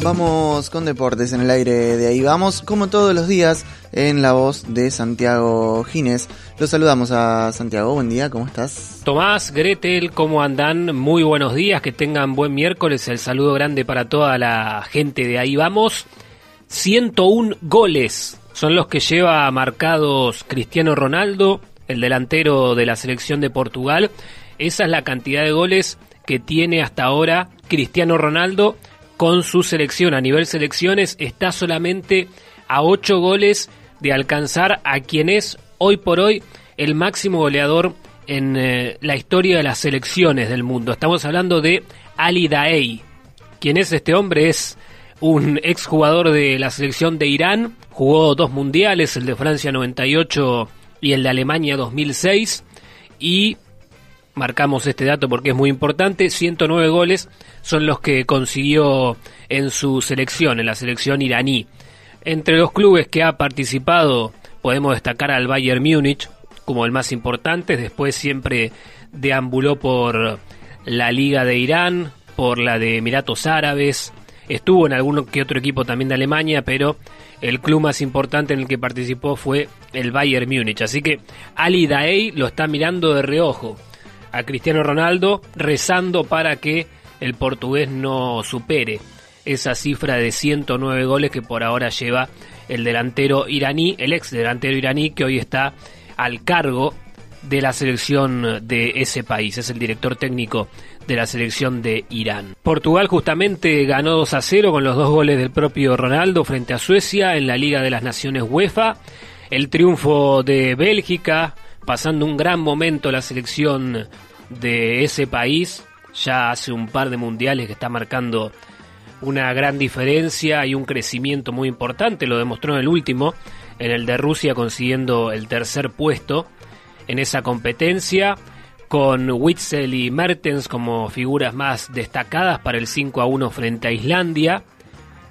Vamos con deportes en el aire de ahí. Vamos, como todos los días, en la voz de Santiago Gines. Los saludamos a Santiago. Buen día, ¿cómo estás? Tomás, Gretel, ¿cómo andan? Muy buenos días, que tengan buen miércoles. El saludo grande para toda la gente de ahí. Vamos. 101 goles son los que lleva marcados Cristiano Ronaldo, el delantero de la selección de Portugal. Esa es la cantidad de goles que tiene hasta ahora Cristiano Ronaldo con su selección. A nivel selecciones está solamente a 8 goles de alcanzar a quien es hoy por hoy el máximo goleador en eh, la historia de las selecciones del mundo. Estamos hablando de Ali Daei. ¿Quién es este hombre? Es un exjugador de la selección de Irán, jugó dos mundiales, el de Francia 98 y el de Alemania 2006, y marcamos este dato porque es muy importante, 109 goles son los que consiguió en su selección, en la selección iraní. Entre los clubes que ha participado podemos destacar al Bayern Múnich como el más importante, después siempre deambuló por la Liga de Irán, por la de Emiratos Árabes, estuvo en algún que otro equipo también de Alemania, pero el club más importante en el que participó fue el Bayern Múnich. Así que Ali Daei lo está mirando de reojo a Cristiano Ronaldo, rezando para que el portugués no supere esa cifra de 109 goles que por ahora lleva el delantero iraní, el ex delantero iraní que hoy está al cargo de la selección de ese país. Es el director técnico de la selección de Irán. Portugal justamente ganó 2 a 0 con los dos goles del propio Ronaldo frente a Suecia en la Liga de las Naciones UEFA. El triunfo de Bélgica, pasando un gran momento la selección de ese país, ya hace un par de mundiales que está marcando una gran diferencia y un crecimiento muy importante, lo demostró en el último, en el de Rusia consiguiendo el tercer puesto en esa competencia, con Witzel y Mertens como figuras más destacadas para el 5 a 1 frente a Islandia.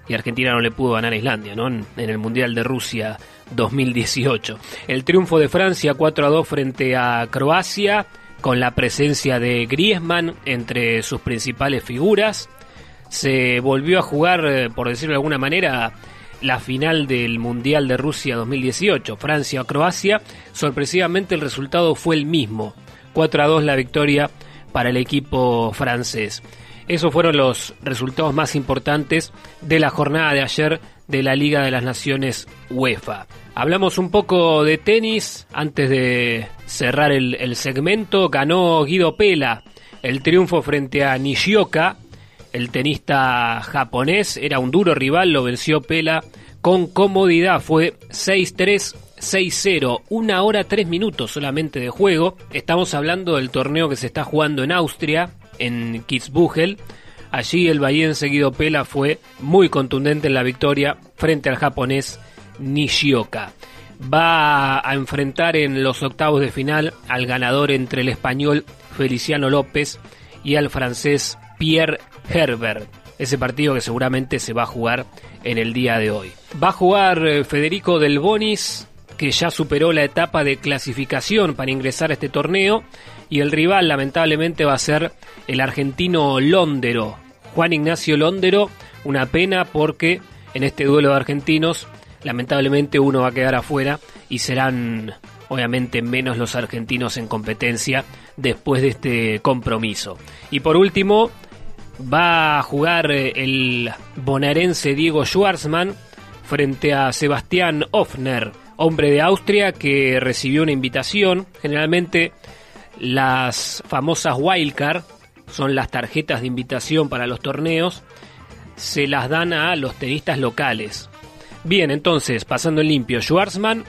Y Argentina no le pudo ganar a Islandia. En el Mundial de Rusia 2018. El triunfo de Francia 4 a 2 frente a Croacia con la presencia de Griezmann entre sus principales figuras. Se volvió a jugar, eh, por decirlo de alguna manera, la final del Mundial de Rusia 2018, Francia-Croacia. Sorpresivamente el resultado fue el mismo, 4 a 2 la victoria para el equipo francés. Esos fueron los resultados más importantes de la jornada de ayer de la Liga de las Naciones UEFA. Hablamos un poco de tenis antes de cerrar el, segmento. Ganó Guido Pela el triunfo frente a Nishioka. El tenista japonés era un duro rival, lo venció Pela con comodidad. Fue 6-3. 6-0, una hora tres minutos solamente de juego. Estamos hablando del torneo que se está jugando en Austria, en Kitzbühel. Allí el bahiense Guido Pela fue muy contundente en la victoria frente al japonés Nishioka. Va a enfrentar en los octavos de final al ganador entre el español Feliciano López y al francés Pierre Herbert. Ese partido que seguramente se va a jugar en el día de hoy. Va a jugar eh, Federico Del Bonis, que ya superó la etapa de clasificación para ingresar a este torneo. Y el rival lamentablemente va a ser el argentino Londero. Juan Ignacio Londero, una pena porque en este duelo de argentinos lamentablemente uno va a quedar afuera y serán obviamente menos los argentinos en competencia después de este compromiso. Y por último, va a jugar eh, el bonaerense Diego Schwartzman frente a Sebastián Hoffner, hombre de Austria que recibió una invitación. Generalmente las famosas wildcard son las tarjetas de invitación para los torneos, se las dan a los tenistas locales. Bien, entonces, pasando en limpio, Schwarzman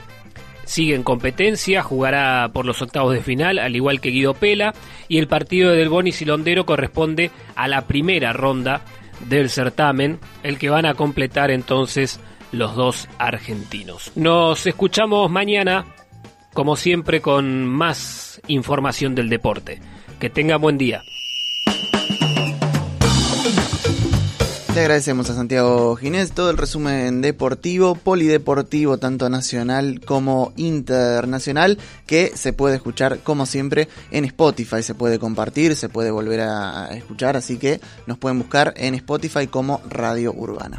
sigue en competencia, jugará por los octavos de final, al igual que Guido Pela, y el partido de Del Bonis y Londero corresponde a la primera ronda del certamen, el que van a completar entonces los dos argentinos. Nos escuchamos mañana, como siempre, con más información del deporte. Que tenga buen día. Le agradecemos a Santiago Ginés todo el resumen deportivo, polideportivo, tanto nacional como internacional, que se puede escuchar como siempre en Spotify, se puede compartir, se puede volver a escuchar, así que nos pueden buscar en Spotify como Radio Urbana.